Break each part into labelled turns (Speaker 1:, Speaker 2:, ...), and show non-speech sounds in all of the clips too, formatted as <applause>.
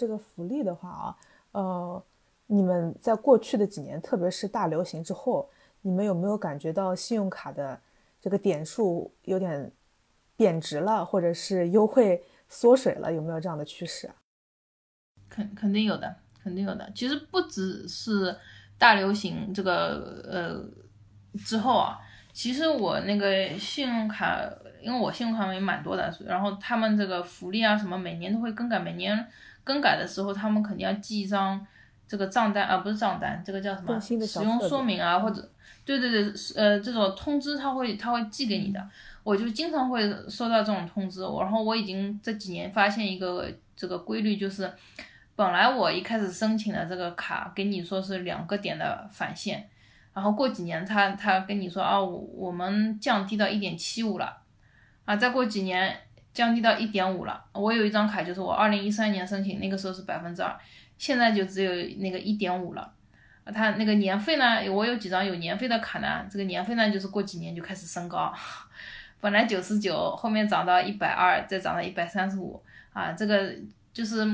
Speaker 1: 这个福利的话啊，呃，你们在过去的几年，特别是大流行之后，你们有没有感觉到信用卡的这个点数有点贬值了，或者是优惠缩水了？有没有这样的趋势啊？
Speaker 2: 肯肯定有的，肯定有的。其实不只是大流行这个呃之后啊，其实我那个信用卡。因为我信用卡也蛮多的，然后他们这个福利啊什么，每年都会更改。每年更改的时候，他们肯定要寄一张这个账单啊，不是账单，这个叫什么？使用说明啊，或者对对对，呃，这种通知他会他会寄给你的。我就经常会收到这种通知，然后我已经这几年发现一个这个规律，就是本来我一开始申请的这个卡给你说是两个点的返现，然后过几年他他跟你说啊，我们降低到一点七五了。啊，再过几年降低到一点五了。我有一张卡，就是我二零一三年申请，那个时候是百分之二，现在就只有那个一点五了。啊，它那个年费呢？我有几张有年费的卡呢？这个年费呢，就是过几年就开始升高，<laughs> 本来九十九，后面涨到一百二，再涨到一百三十五。啊，这个就是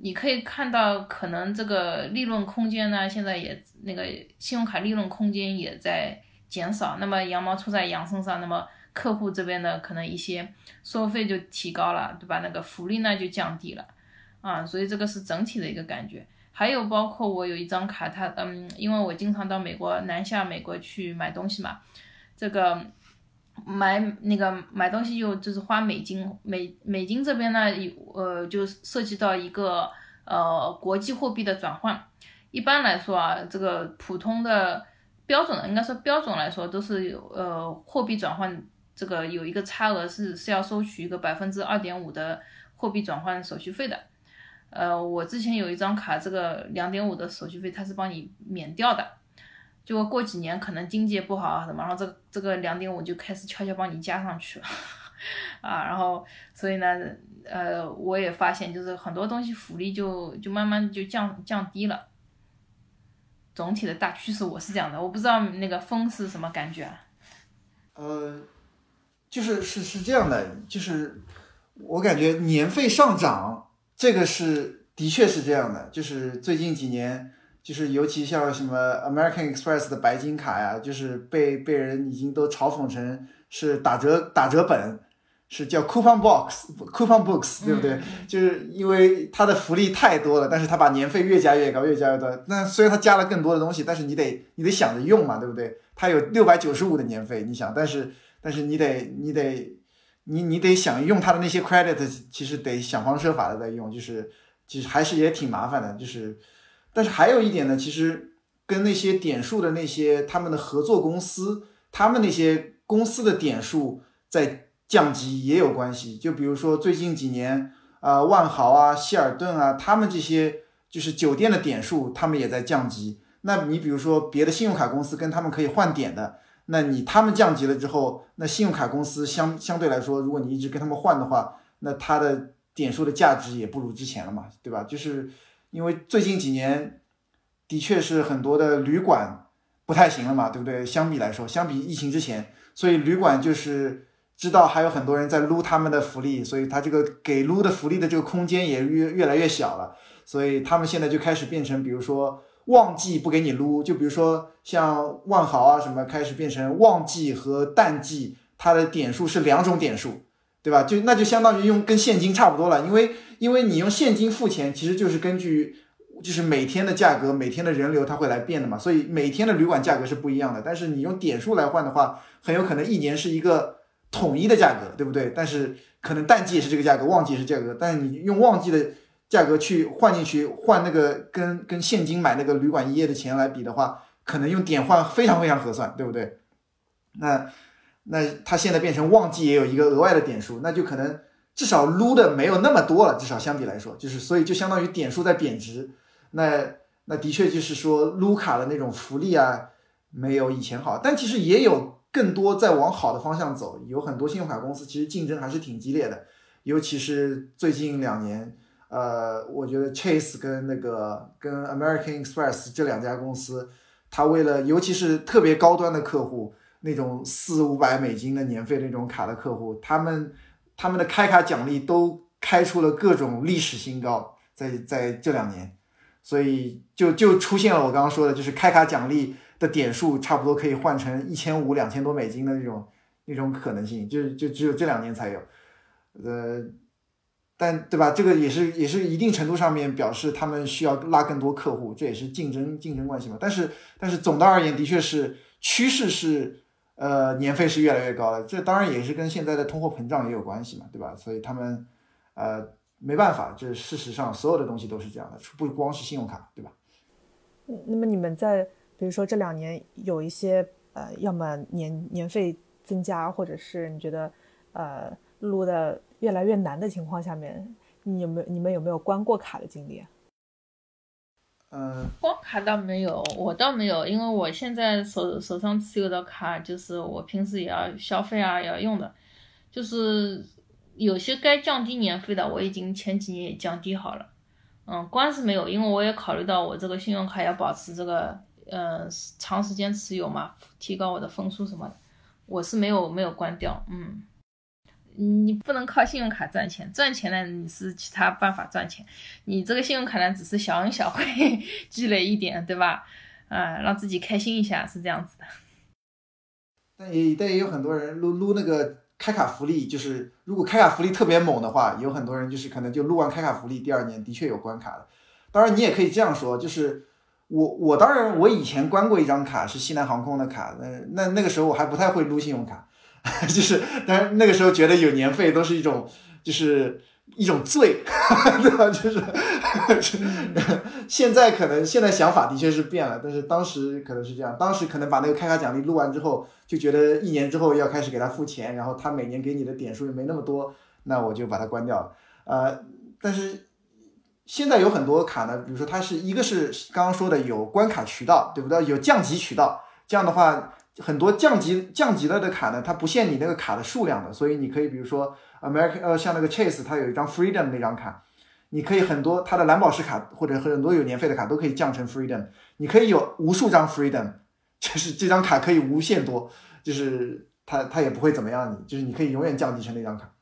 Speaker 2: 你可以看到，可能这个利润空间呢，现在也那个信用卡利润空间也在减少。那么羊毛出在羊身上，那么。客户这边的可能一些收费就提高了，对吧？那个福利呢就降低了，啊，所以这个是整体的一个感觉。还有包括我有一张卡，它嗯，因为我经常到美国南下美国去买东西嘛，这个买那个买东西又就是花美金，美美金这边呢有呃就涉及到一个呃国际货币的转换。一般来说啊，这个普通的标准的应该说标准来说都是有呃货币转换。这个有一个差额是是要收取一个百分之二点五的货币转换手续费的，呃，我之前有一张卡，这个两点五的手续费它是帮你免掉的，就过几年可能经济不好啊什么，然后这个这个两点五就开始悄悄帮你加上去了，<laughs> 啊，然后所以呢，呃，我也发现就是很多东西福利就就慢慢就降降低了，总体的大趋势我是这样的，我不知道那个风是什么感觉啊，
Speaker 3: 呃。就是是是这样的，就是我感觉年费上涨，这个是的确是这样的。就是最近几年，就是尤其像什么 American Express 的白金卡呀，就是被被人已经都嘲讽成是打折打折本，是叫 coupon box coupon books，对不对？就是因为它的福利太多了，但是它把年费越加越高，越加越多。那虽然它加了更多的东西，但是你得你得想着用嘛，对不对？它有六百九十五的年费，你想，但是。但是你得，你得，你你得想用它的那些 credit，其实得想方设法的在用，就是其实还是也挺麻烦的。就是，但是还有一点呢，其实跟那些点数的那些他们的合作公司，他们那些公司的点数在降级也有关系。就比如说最近几年，啊，万豪啊、希尔顿啊，他们这些就是酒店的点数，他们也在降级。那你比如说别的信用卡公司跟他们可以换点的。那你他们降级了之后，那信用卡公司相相对来说，如果你一直跟他们换的话，那它的点数的价值也不如之前了嘛，对吧？就是因为最近几年的确是很多的旅馆不太行了嘛，对不对？相比来说，相比疫情之前，所以旅馆就是知道还有很多人在撸他们的福利，所以他这个给撸的福利的这个空间也越越来越小了，所以他们现在就开始变成，比如说。旺季不给你撸，就比如说像万豪啊什么，开始变成旺季和淡季，它的点数是两种点数，对吧？就那就相当于用跟现金差不多了，因为因为你用现金付钱，其实就是根据就是每天的价格、每天的人流，它会来变的嘛，所以每天的旅馆价格是不一样的。但是你用点数来换的话，很有可能一年是一个统一的价格，对不对？但是可能淡季也是这个价格，旺季是价格，但是你用旺季的。价格去换进去换那个跟跟现金买那个旅馆一夜的钱来比的话，可能用点换非常非常合算，对不对？那那它现在变成旺季也有一个额外的点数，那就可能至少撸的没有那么多了，至少相比来说，就是所以就相当于点数在贬值。那那的确就是说撸卡的那种福利啊，没有以前好，但其实也有更多在往好的方向走，有很多信用卡公司其实竞争还是挺激烈的，尤其是最近两年。呃，我觉得 Chase 跟那个跟 American Express 这两家公司，它为了尤其是特别高端的客户，那种四五百美金的年费那种卡的客户，他们他们的开卡奖励都开出了各种历史新高。在在这两年，所以就就出现了我刚刚说的，就是开卡奖励的点数差不多可以换成一千五、两千多美金的那种那种可能性，就就只有这两年才有，呃。但对吧？这个也是也是一定程度上面表示他们需要拉更多客户，这也是竞争竞争关系嘛。但是但是总的而言，的确是趋势是呃年费是越来越高了。这当然也是跟现在的通货膨胀也有关系嘛，对吧？所以他们呃没办法，这事实上所有的东西都是这样的，不光是信用卡，对吧？
Speaker 1: 那么你们在比如说这两年有一些呃，要么年年费增加，或者是你觉得呃撸的。越来越难的情况下面，你有没有你们有没有关过卡的经历？
Speaker 3: 嗯，
Speaker 2: 关卡倒没有，我倒没有，因为我现在手手上持有的卡就是我平时也要消费啊，也要用的，就是有些该降低年费的，我已经前几年也降低好了。嗯，关是没有，因为我也考虑到我这个信用卡要保持这个呃长时间持有嘛，提高我的分数什么的，我是没有没有关掉，嗯。你不能靠信用卡赚钱，赚钱呢你是其他办法赚钱，你这个信用卡呢只是小恩小惠，<laughs> 积累一点，对吧？啊，让自己开心一下是这样子的。
Speaker 3: 但也但也有很多人撸撸那个开卡福利，就是如果开卡福利特别猛的话，有很多人就是可能就撸完开卡福利，第二年的确有关卡的。当然你也可以这样说，就是我我当然我以前关过一张卡是西南航空的卡，那那那个时候我还不太会撸信用卡。<laughs> 就是，但是那个时候觉得有年费都是一种，就是一种罪，<laughs> 对吧？就是，<laughs> 现在可能现在想法的确是变了，但是当时可能是这样，当时可能把那个开卡奖励录完之后，就觉得一年之后要开始给他付钱，然后他每年给你的点数又没那么多，那我就把它关掉了。呃，但是现在有很多卡呢，比如说它是一个是刚刚说的有关卡渠道，对不对？有降级渠道，这样的话。很多降级降级了的卡呢，它不限你那个卡的数量的，所以你可以比如说 America 呃像那个 Chase 它有一张 Freedom 那张卡，你可以很多它的蓝宝石卡或者很多有年费的卡都可以降成 Freedom，你可以有无数张 Freedom，就是这张卡可以无限多，就是它它也不会怎么样你，就是你可以永远降级成那张卡。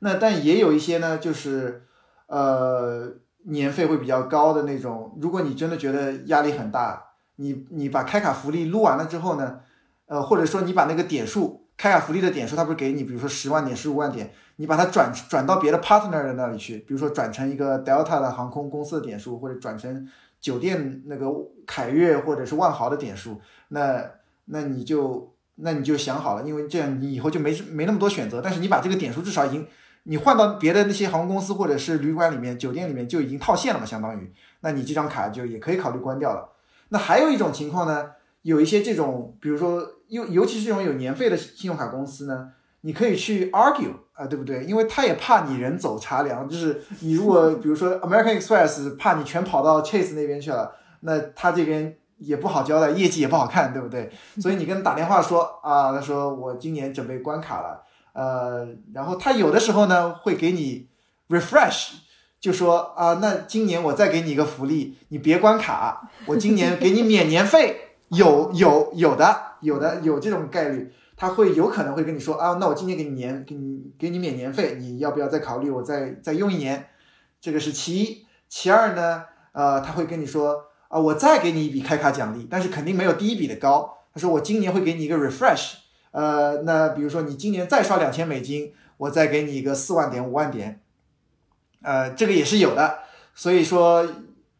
Speaker 3: 那但也有一些呢，就是呃年费会比较高的那种，如果你真的觉得压力很大。你你把开卡福利撸完了之后呢，呃，或者说你把那个点数开卡福利的点数，它不是给你，比如说十万点、十五万点，你把它转转到别的 partner 的那里去，比如说转成一个 Delta 的航空公司的点数，或者转成酒店那个凯悦或者是万豪的点数，那那你就那你就想好了，因为这样你以后就没没那么多选择，但是你把这个点数至少已经你换到别的那些航空公司或者是旅馆里面、酒店里面就已经套现了嘛，相当于，那你这张卡就也可以考虑关掉了。那还有一种情况呢，有一些这种，比如说，尤尤其是这种有年费的信用卡公司呢，你可以去 argue 啊，对不对？因为他也怕你人走茶凉，就是你如果比如说 American Express 怕你全跑到 Chase 那边去了，那他这边也不好交代，业绩也不好看，对不对？<laughs> 所以你跟他打电话说啊，他说我今年准备关卡了，呃，然后他有的时候呢会给你 refresh。就说啊，那今年我再给你一个福利，你别关卡，我今年给你免年费，<laughs> 有有有的有的有这种概率，他会有可能会跟你说啊，那我今年给你年给你给你免年费，你要不要再考虑我再再用一年？这个是其一，其二呢，呃，他会跟你说啊，我再给你一笔开卡奖励，但是肯定没有第一笔的高。他说我今年会给你一个 refresh，呃，那比如说你今年再刷两千美金，我再给你一个四万点五万点。呃，这个也是有的，所以说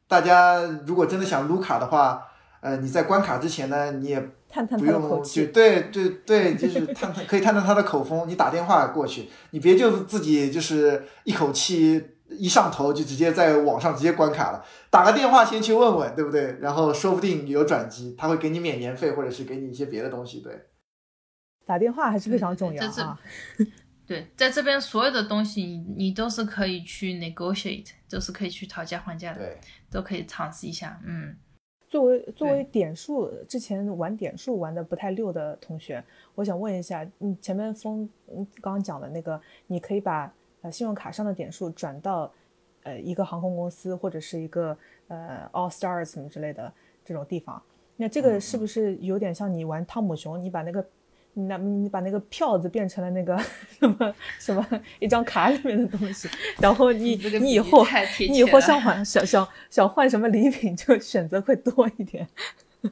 Speaker 3: 大家如果真的想撸卡的话，呃，你在关卡之前呢，你也
Speaker 1: 探探
Speaker 3: 不用就对对对，就是探探可以探探他的口风，你打电话过去，你别就自己就是一口气一上头就直接在网上直接关卡了，打个电话先去问问，对不对？然后说不定有转机，他会给你免年费，或者是给你一些别的东西，对。
Speaker 1: 打电话还是非常重要啊。
Speaker 2: 对，在这边所有的东西，你你都是可以去 negotiate，都是可以去讨价还价的，
Speaker 3: 对，
Speaker 2: 都可以尝试一下。嗯，
Speaker 1: 作为作为点数，之前玩点数玩的不太溜的同学，我想问一下，你前面峰刚刚讲的那个，你可以把呃信用卡上的点数转到呃一个航空公司或者是一个呃 All Stars 什么之类的这种地方，那这个是不是有点像你玩汤姆熊，你把那个你拿你把那个票子变成了那个什么什么一张卡里面的东西，然后 <laughs> 你
Speaker 2: 这个
Speaker 1: 你以后你以后
Speaker 2: 了
Speaker 1: 想换想想想换什么礼品，就选择会多一点。<laughs>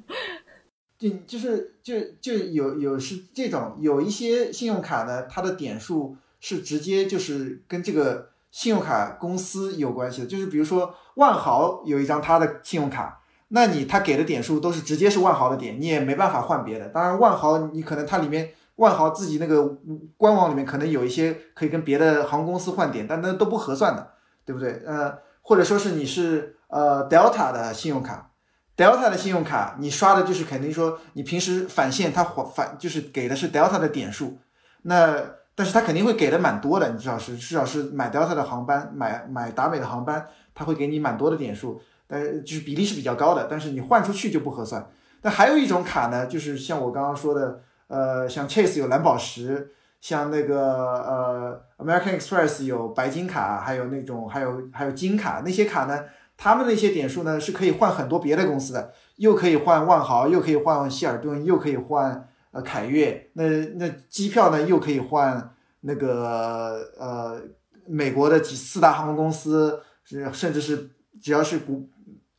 Speaker 3: 就就是就就有有是这种有一些信用卡呢，它的点数是直接就是跟这个信用卡公司有关系的，就是比如说万豪有一张它的信用卡，那你他给的点数都是直接是万豪的点，你也没办法换别的。当然，万豪你可能它里面万豪自己那个官网里面可能有一些可以跟别的航空公司换点，但那都不合算的，对不对？呃，或者说是你是呃 Delta 的信用卡。Delta 的信用卡，你刷的就是肯定说你平时返现，它返返就是给的是 Delta 的点数，那但是它肯定会给的蛮多的，你至少是至少是买 Delta 的航班，买买达美的航班，它会给你蛮多的点数，但是就是比例是比较高的，但是你换出去就不合算。那还有一种卡呢，就是像我刚刚说的，呃，像 Chase 有蓝宝石，像那个呃 American Express 有白金卡，还有那种还有还有金卡，那些卡呢。他们那些点数呢是可以换很多别的公司的，又可以换万豪，又可以换希尔顿，又可以换呃凯悦。那那机票呢又可以换那个呃美国的几四大航空公司，是甚至是只要是古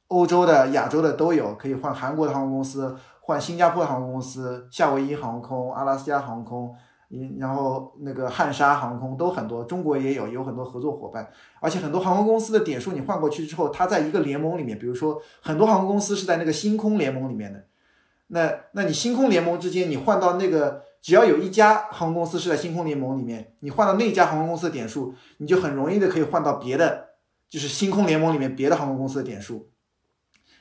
Speaker 3: 欧洲的、亚洲的都有，可以换韩国的航空公司，换新加坡的航空公司，夏威夷航空、阿拉斯加航空。嗯，然后那个汉莎航空都很多，中国也有，有很多合作伙伴，而且很多航空公司的点数你换过去之后，它在一个联盟里面，比如说很多航空公司是在那个星空联盟里面的，那那你星空联盟之间你换到那个，只要有一家航空公司是在星空联盟里面，你换到那家航空公司的点数，你就很容易的可以换到别的，就是星空联盟里面别的航空公司的点数，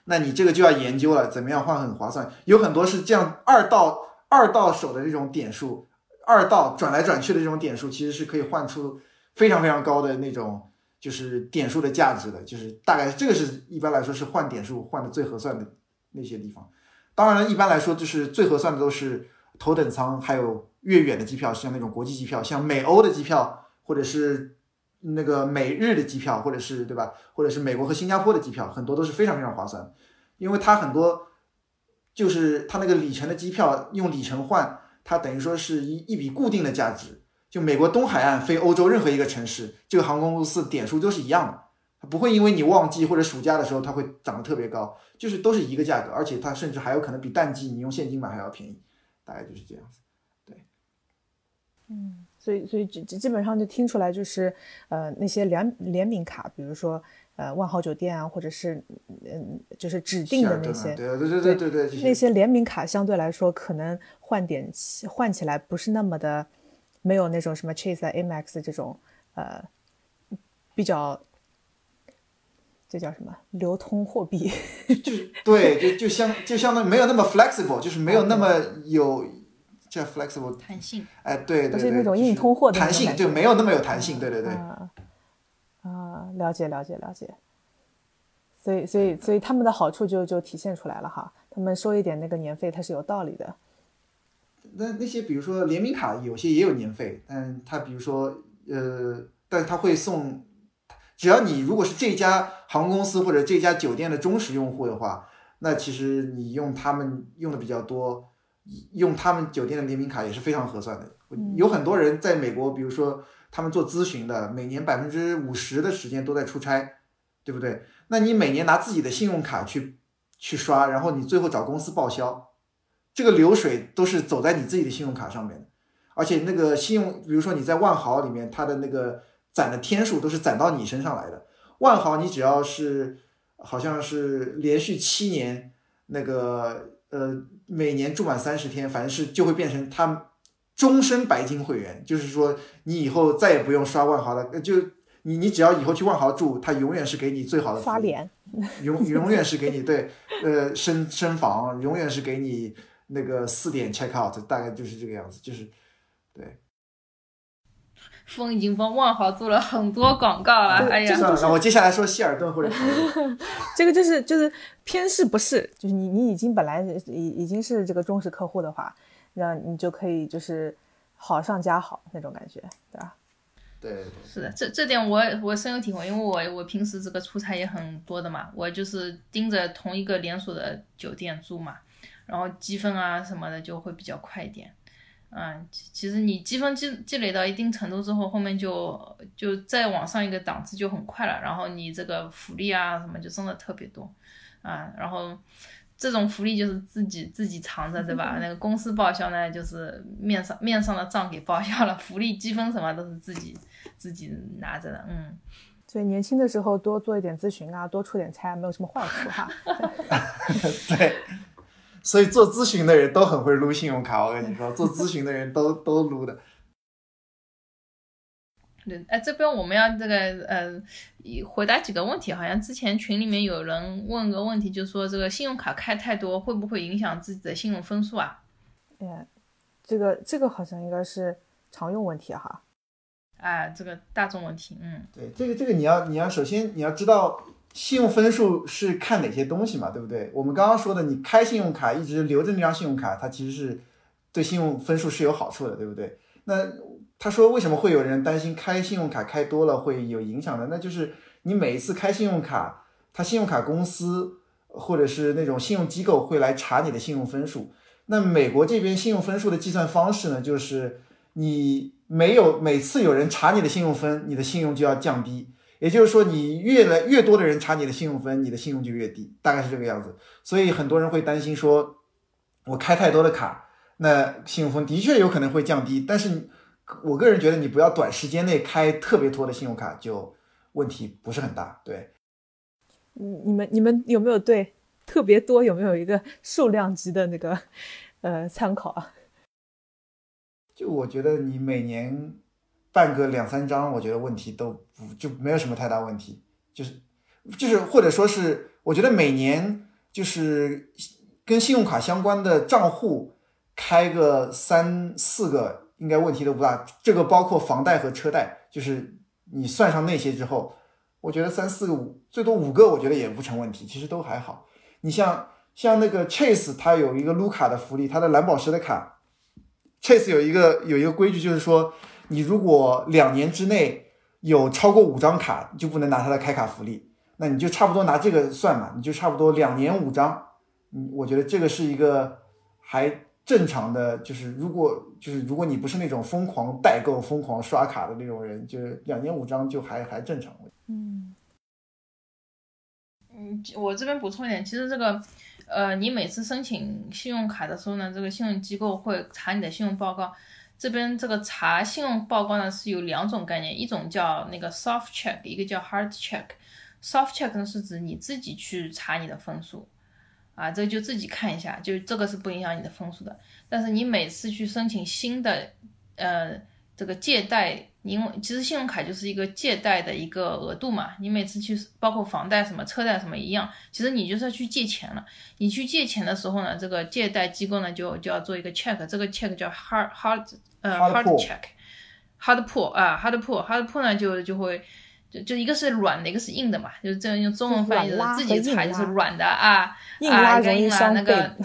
Speaker 3: 那你这个就要研究了，怎么样换很划算，有很多是这样二到二到手的这种点数。二到转来转去的这种点数，其实是可以换出非常非常高的那种，就是点数的价值的。就是大概这个是一般来说是换点数换的最合算的那些地方。当然了，一般来说就是最合算的都是头等舱，还有越远的机票，像那种国际机票，像美欧的机票，或者是那个美日的机票，或者是对吧？或者是美国和新加坡的机票，很多都是非常非常划算，因为它很多就是它那个里程的机票用里程换。它等于说是一一笔固定的价值，就美国东海岸飞欧洲任何一个城市，这个航空公司点数都是一样的，它不会因为你旺季或者暑假的时候它会涨得特别高，就是都是一个价格，而且它甚至还有可能比淡季你用现金买还要便宜，大概就是这样子。对，
Speaker 1: 嗯，所以所以基基本上就听出来就是呃那些联联名卡，比如说。呃，万豪酒店啊，或者是嗯，就是指定的那些，
Speaker 3: 对对对对对对，
Speaker 1: 那些联名卡相对来说可能换点换起来不是那么的，没有那种什么 Chase 啊、Amex 这种呃比较，这叫什么流通货币？
Speaker 3: 就是对，就就相就相当于没有那么 flexible，就是没有那么有叫 flexible
Speaker 2: 弹性。
Speaker 3: 哎，对对对，
Speaker 1: 是那种硬通货的
Speaker 3: 弹性，就没有那么有弹性，对对对。
Speaker 1: 啊，了解了解了解，所以所以所以他们的好处就就体现出来了哈，他们收一点那个年费，它是有道理的。
Speaker 3: 那那些比如说联名卡，有些也有年费，但他比如说呃，但他会送，只要你如果是这家航空公司或者这家酒店的忠实用户的话，那其实你用他们用的比较多，用他们酒店的联名卡也是非常合算的。有很多人在美国，比如说。他们做咨询的，每年百分之五十的时间都在出差，对不对？那你每年拿自己的信用卡去去刷，然后你最后找公司报销，这个流水都是走在你自己的信用卡上面的。而且那个信用，比如说你在万豪里面，它的那个攒的天数都是攒到你身上来的。万豪你只要是好像是连续七年那个呃每年住满三十天，反正是就会变成他。终身白金会员，就是说你以后再也不用刷万豪了，就你你只要以后去万豪住，他永远是给你最好的
Speaker 1: 刷脸，
Speaker 3: 永永远是给你对，呃，升升房，永远是给你那个四点 check out，大概就是这个样子，就是对。
Speaker 2: 风已经帮万豪做了很多广告了，哎呀，
Speaker 3: 算了，我接下来说希尔顿或者
Speaker 1: 这个就是 <laughs> 就是偏是不是，就是你你已经本来已已经是这个忠实客户的话。那你就可以就是好上加好那种感觉，对吧？
Speaker 3: 对，
Speaker 2: 是的，这这点我我深有体会，因为我我平时这个出差也很多的嘛，我就是盯着同一个连锁的酒店住嘛，然后积分啊什么的就会比较快一点。嗯，其其实你积分积积累到一定程度之后，后面就就再往上一个档次就很快了。然后你这个福利啊什么就真的特别多，啊，然后这种福利就是自己自己藏着，对吧？那个公司报销呢，就是面上面上的账给报销了，福利积分什么都是自己自己拿着的，嗯。
Speaker 1: 所以年轻的时候多做一点咨询啊，多出点差，没有什么坏处哈。<laughs>
Speaker 3: 对。所以做咨询的人都很会撸信用卡，我跟你说，做咨询的人都 <laughs> 都撸的。
Speaker 2: 对，哎，这边我们要这个呃，回答几个问题。好像之前群里面有人问个问题，就说这个信用卡开太多会不会影响自己的信用分数啊？
Speaker 1: 哎，这个这个好像应该是常用问题哈。
Speaker 2: 哎，这个大众问题，嗯，
Speaker 3: 对，这个这个你要你要首先你要知道。信用分数是看哪些东西嘛，对不对？我们刚刚说的，你开信用卡一直留着那张信用卡，它其实是对信用分数是有好处的，对不对？那他说为什么会有人担心开信用卡开多了会有影响呢？那就是你每一次开信用卡，他信用卡公司或者是那种信用机构会来查你的信用分数。那美国这边信用分数的计算方式呢，就是你没有每次有人查你的信用分，你的信用就要降低。也就是说，你越来越多的人查你的信用分，你的信用就越低，大概是这个样子。所以很多人会担心说，我开太多的卡，那信用分的确有可能会降低。但是，我个人觉得你不要短时间内开特别多的信用卡，就问题不是很大。对，
Speaker 1: 你，你们你们有没有对特别多有没有一个数量级的那个 <laughs> 呃参考啊？
Speaker 3: 就我觉得你每年。办个两三张，我觉得问题都不就没有什么太大问题，就是就是或者说是，我觉得每年就是跟信用卡相关的账户开个三四个，应该问题都不大。这个包括房贷和车贷，就是你算上那些之后，我觉得三四个五最多五个，我觉得也不成问题，其实都还好。你像像那个 Chase，它有一个撸卡的福利，它的蓝宝石的卡，Chase 有一个有一个规矩，就是说。你如果两年之内有超过五张卡，就不能拿它的开卡福利。那你就差不多拿这个算嘛，你就差不多两年五张。嗯，我觉得这个是一个还正常的，就是如果就是如果你不是那种疯狂代购、疯狂刷卡的那种人，就是两年五张就还还正常。
Speaker 1: 嗯
Speaker 2: 嗯，我这边补充一点，其实这个呃，你每次申请信用卡的时候呢，这个信用机构会查你的信用报告。这边这个查信用报告呢是有两种概念，一种叫那个 soft check，一个叫 hard check。soft check 呢是指你自己去查你的分数，啊，这就自己看一下，就这个是不影响你的分数的。但是你每次去申请新的，呃，这个借贷。因为其实信用卡就是一个借贷的一个额度嘛，你每次去包括房贷什么车贷什么一样，其实你就是要去借钱了。你去借钱的时候呢，这个借贷机构呢就就要做一个 check，这个 check 叫 hard hard 呃 hard check，hard pull 啊 hard pull hard pull 呢就就会就就一个是软的，一个是硬的嘛，就是这样用中文翻译的自己查就是软的啊，
Speaker 1: 硬拉容易
Speaker 2: 那个。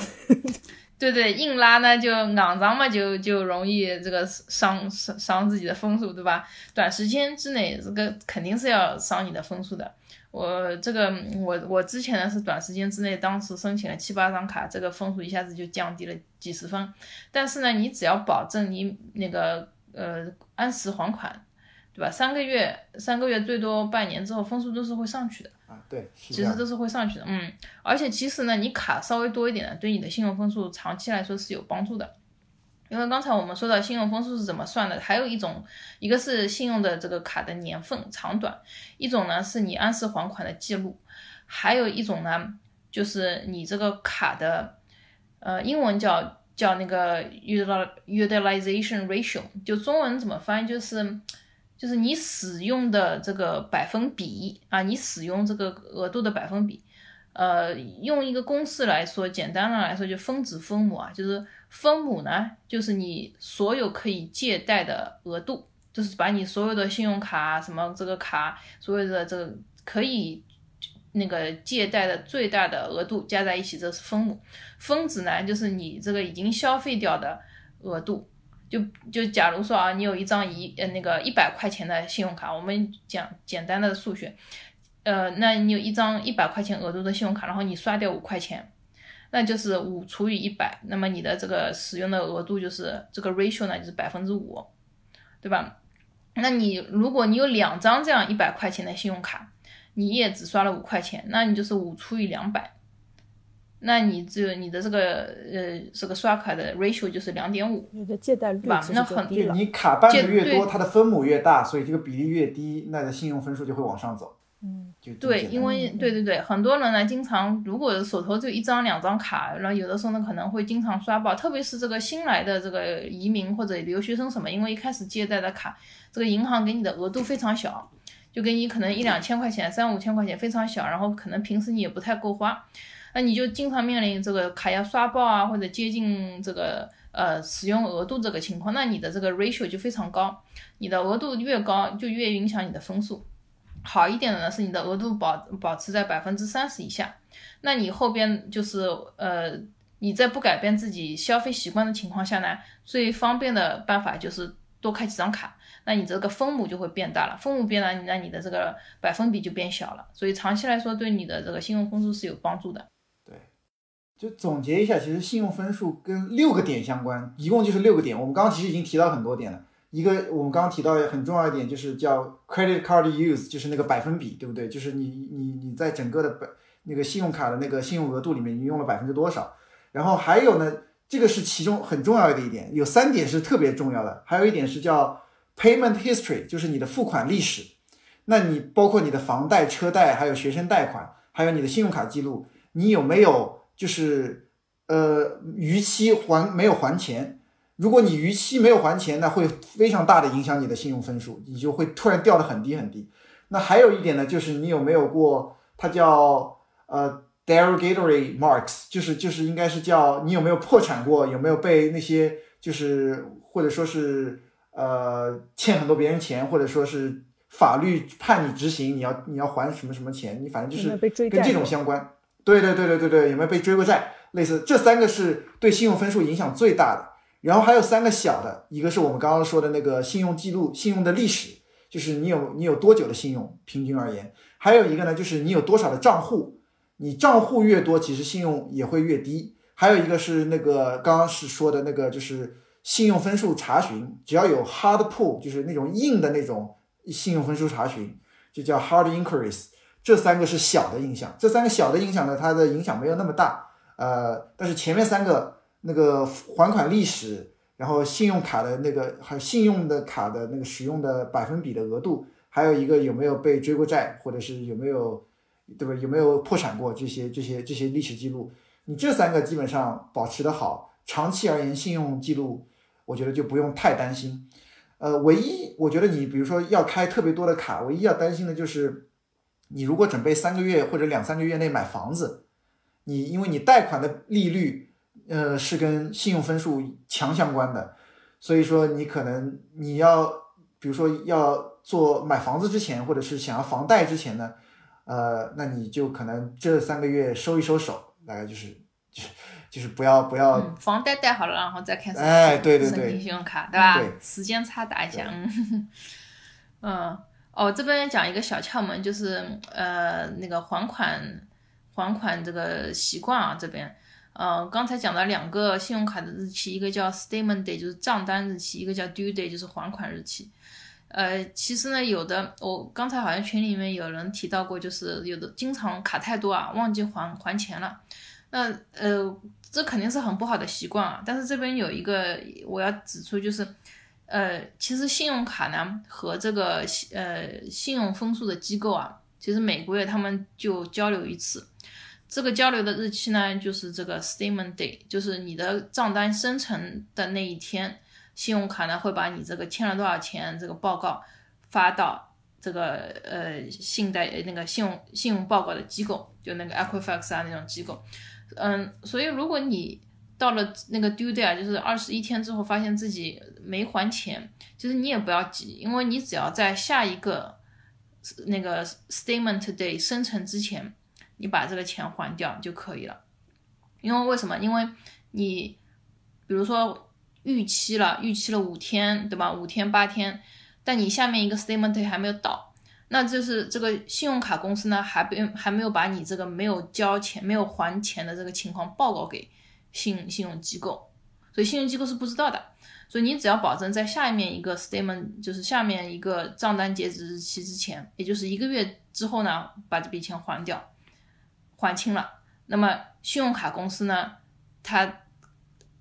Speaker 2: 对对，硬拉呢就肮脏嘛，就就容易这个伤伤伤自己的分数，对吧？短时间之内这个肯定是要伤你的分数的。我这个我我之前呢是短时间之内，当时申请了七八张卡，这个分数一下子就降低了几十分。但是呢，你只要保证你那个呃按时还款。对吧？三个月，三个月最多半年之后，分数都是会上去的
Speaker 3: 啊。对，
Speaker 2: 其实都是会上去的。嗯，而且其实呢，你卡稍微多一点呢，对你的信用分数长期来说是有帮助的。因为刚才我们说到信用分数是怎么算的，还有一种，一个是信用的这个卡的年份长短，一种呢是你按时还款的记录，还有一种呢就是你这个卡的，呃，英文叫叫那个 utilization ratio，就中文怎么翻译就是。就是你使用的这个百分比啊，你使用这个额度的百分比，呃，用一个公式来说，简单的来说就分子分母啊，就是分母呢，就是你所有可以借贷的额度，就是把你所有的信用卡什么这个卡所有的这个可以那个借贷的最大的额度加在一起，这是分母，分子呢就是你这个已经消费掉的额度。就就假如说啊，你有一张一呃那个一百块钱的信用卡，我们讲简单的数学，呃，那你有一张一百块钱额度的信用卡，然后你刷掉五块钱，那就是五除以一百，那么你的这个使用的额度就是这个 ratio 呢，就是百分之五，对吧？那你如果你有两张这样一百块钱的信用卡，你也只刷了五块钱，那你就是五除以两百，那你这你的这个呃这个刷卡的 ratio 就是两点五，
Speaker 1: 你的借贷率
Speaker 2: 吧那很
Speaker 1: 低了。
Speaker 3: 你卡办的越多，它的分母越大，所以这个比例越低，那的信用分数就会往上走。
Speaker 1: 嗯，
Speaker 3: 就
Speaker 2: 对，因为对对对，很多人呢，经常如果手头就一张两张卡，然后有的时候呢可能会经常刷爆，特别是这个新来的这个移民或者留学生什么，因为一开始借贷的卡，这个银行给你的额度非常小，就给你可能一两千块钱、三五千块钱非常小，然后可能平时你也不太够花，那你就经常面临这个卡要刷爆啊，或者接近这个呃使用额度这个情况，那你的这个 ratio 就非常高，你的额度越高，就越影响你的分数。好一点的呢，是你的额度保保持在百分之三十以下，那你后边就是呃，你在不改变自己消费习惯的情况下呢，最方便的办法就是多开几张卡，那你这个分母就会变大了，分母变大，那你的这个百分比就变小了，所以长期来说对你的这个信用分数是有帮助的。
Speaker 3: 就总结一下，其实信用分数跟六个点相关，一共就是六个点。我们刚刚其实已经提到很多点了。一个我们刚刚提到很重要一点就是叫 credit card use，就是那个百分比，对不对？就是你你你在整个的百那个信用卡的那个信用额度里面，你用了百分之多少？然后还有呢，这个是其中很重要的一点，有三点是特别重要的，还有一点是叫 payment history，就是你的付款历史。那你包括你的房贷、车贷，还有学生贷款，还有你的信用卡记录，你有没有就是呃逾期还没有还钱？如果你逾期没有还钱，那会非常大的影响你的信用分数，你就会突然掉的很低很低。那还有一点呢，就是你有没有过，它叫呃 derogatory marks，就是就是应该是叫你有没有破产过，有没有被那些就是或者说是呃欠很多别人钱，或者说是法律判你执行，你要你要还什么什么钱，你反正就是跟这种相关。对对对对对对，有没有被追过债？类似这三个是对信用分数影响最大的。然后还有三个小的，一个是我们刚刚说的那个信用记录、信用的历史，就是你有你有多久的信用，平均而言；还有一个呢，就是你有多少的账户，你账户越多，其实信用也会越低。还有一个是那个刚刚是说的那个，就是信用分数查询，只要有 hard pull，就是那种硬的那种信用分数查询，就叫 hard inquiries。这三个是小的影响，这三个小的影响呢，它的影响没有那么大，呃，但是前面三个。那个还款历史，然后信用卡的那个，还有信用的卡的那个使用的百分比的额度，还有一个有没有被追过债，或者是有没有，对吧？有没有破产过这些这些这些历史记录？你这三个基本上保持的好，长期而言，信用记录我觉得就不用太担心。呃，唯一我觉得你比如说要开特别多的卡，唯一要担心的就是，你如果准备三个月或者两三个月内买房子，你因为你贷款的利率。呃，是跟信用分数强相关的，所以说你可能你要，比如说要做买房子之前，或者是想要房贷之前呢，呃，那你就可能这三个月收一收手，大概就是就是就是不要不要，
Speaker 2: 嗯，房贷贷好了，然后再开始
Speaker 3: 哎对对
Speaker 2: 申
Speaker 3: 对
Speaker 2: 请信用卡，对吧？
Speaker 3: 对
Speaker 2: 时间差打一下，嗯，<laughs> 嗯，哦，这边讲一个小窍门，就是呃那个还款还款这个习惯啊，这边。呃，刚才讲了两个信用卡的日期，一个叫 statement day，就是账单日期；一个叫 due day，就是还款日期。呃，其实呢，有的我刚才好像群里面有人提到过，就是有的经常卡太多啊，忘记还还钱了。那呃，这肯定是很不好的习惯啊。但是这边有一个我要指出，就是呃，其实信用卡呢和这个呃信用分数的机构啊，其实每个月他们就交流一次。这个交流的日期呢，就是这个 statement day，就是你的账单生成的那一天，信用卡呢会把你这个欠了多少钱这个报告发到这个呃信贷那个信用信用报告的机构，就那个 Equifax 啊那种机构。嗯，所以如果你到了那个 due day，就是二十一天之后发现自己没还钱，其实你也不要急，因为你只要在下一个那个 statement day 生成之前。你把这个钱还掉就可以了，因为为什么？因为你比如说逾期了，逾期了五天，对吧？五天八天，但你下面一个 statement day 还没有到，那就是这个信用卡公司呢，还不还没有把你这个没有交钱、没有还钱的这个情况报告给信信用机构，所以信用机构是不知道的。所以你只要保证在下面一个 statement，就是下面一个账单截止日期之前，也就是一个月之后呢，把这笔钱还掉，还清了，那么信用卡公司呢，它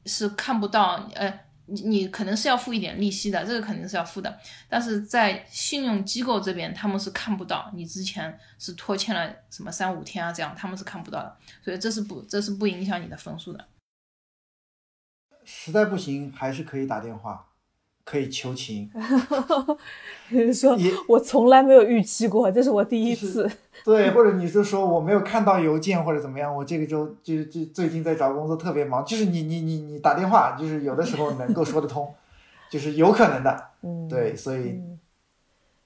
Speaker 2: 是看不到，呃。你你可能是要付一点利息的，这个肯定是要付的，但是在信用机构这边，他们是看不到你之前是拖欠了什么三五天啊，这样他们是看不到的，所以这是不这是不影响你的分数的。
Speaker 3: 实在不行，还是可以打电话。可以求情，<laughs>
Speaker 1: 你说我从来没有预期过，这是我第一次。
Speaker 3: 对，或者你是说我没有看到邮件或者怎么样，我这个周就就最近在找工作特别忙，就是你你你你打电话，就是有的时候能够说得通，<laughs> 就是有可能的。嗯，对，所以，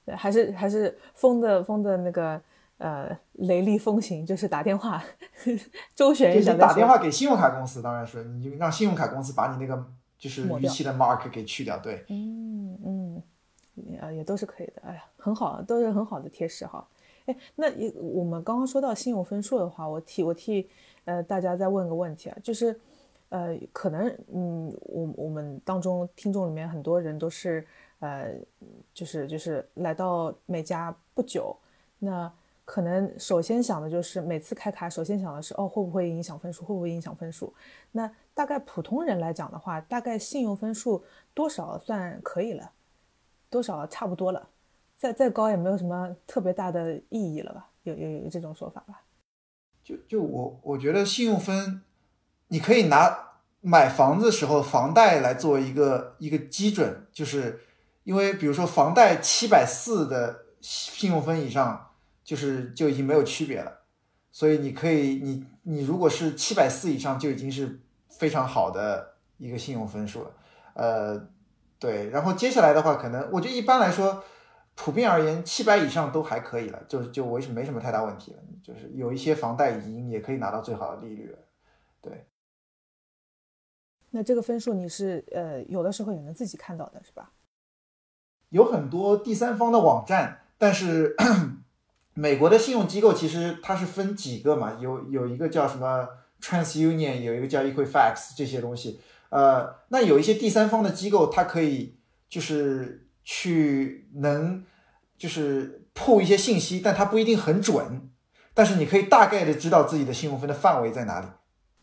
Speaker 1: 对，还是还是风的风的那个呃雷厉风行，就是打电话 <laughs> 周旋一下。
Speaker 3: 打电话给信用卡公司，当然是你就让信用卡公司把你那个。就是逾期的 mark 给去掉，对，
Speaker 1: 嗯嗯，也也都是可以的，哎呀，很好，都是很好的贴士哈。哎，那我们刚刚说到信用分数的话，我替我替呃大家再问个问题啊，就是呃可能嗯我我们当中听众里面很多人都是呃就是就是来到美加不久，那可能首先想的就是每次开卡，首先想的是哦会不会影响分数，会不会影响分数？那大概普通人来讲的话，大概信用分数多少算可以了？多少差不多了？再再高也没有什么特别大的意义了吧？有有有这种说法吧？
Speaker 3: 就就我我觉得信用分，你可以拿买房子时候房贷来做一个一个基准，就是因为比如说房贷七百四的信用分以上，就是就已经没有区别了，所以你可以你你如果是七百四以上，就已经是。非常好的一个信用分数了，呃，对，然后接下来的话，可能我觉得一般来说，普遍而言，七百以上都还可以了，就就为什么没什么太大问题了，就是有一些房贷已经也可以拿到最好的利率了，对。
Speaker 1: 那这个分数你是呃有的时候也能自己看到的是吧？
Speaker 3: 有很多第三方的网站，但是美国的信用机构其实它是分几个嘛，有有一个叫什么？TransUnion 有一个叫 Equifax 这些东西，呃，那有一些第三方的机构，它可以就是去能就是铺一些信息，但它不一定很准，但是你可以大概的知道自己的信用分的范围在哪里。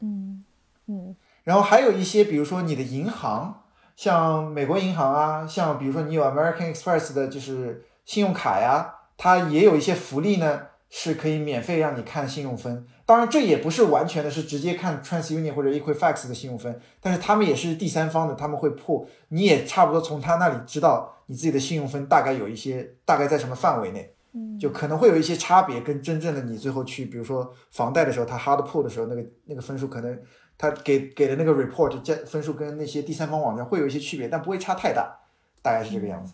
Speaker 1: 嗯嗯。
Speaker 3: 然后还有一些，比如说你的银行，像美国银行啊，像比如说你有 American Express 的就是信用卡呀，它也有一些福利呢，是可以免费让你看信用分。当然，这也不是完全的，是直接看 TransUnion 或者 Equifax 的信用分，但是他们也是第三方的，他们会破，你也差不多从他那里知道你自己的信用分大概有一些，大概在什么范围内，就可能会有一些差别，跟真正的你最后去，比如说房贷的时候，他 hard pull 的时候，那个那个分数可能他给给的那个 report 加分数跟那些第三方网站会有一些区别，但不会差太大，大概是这个样子。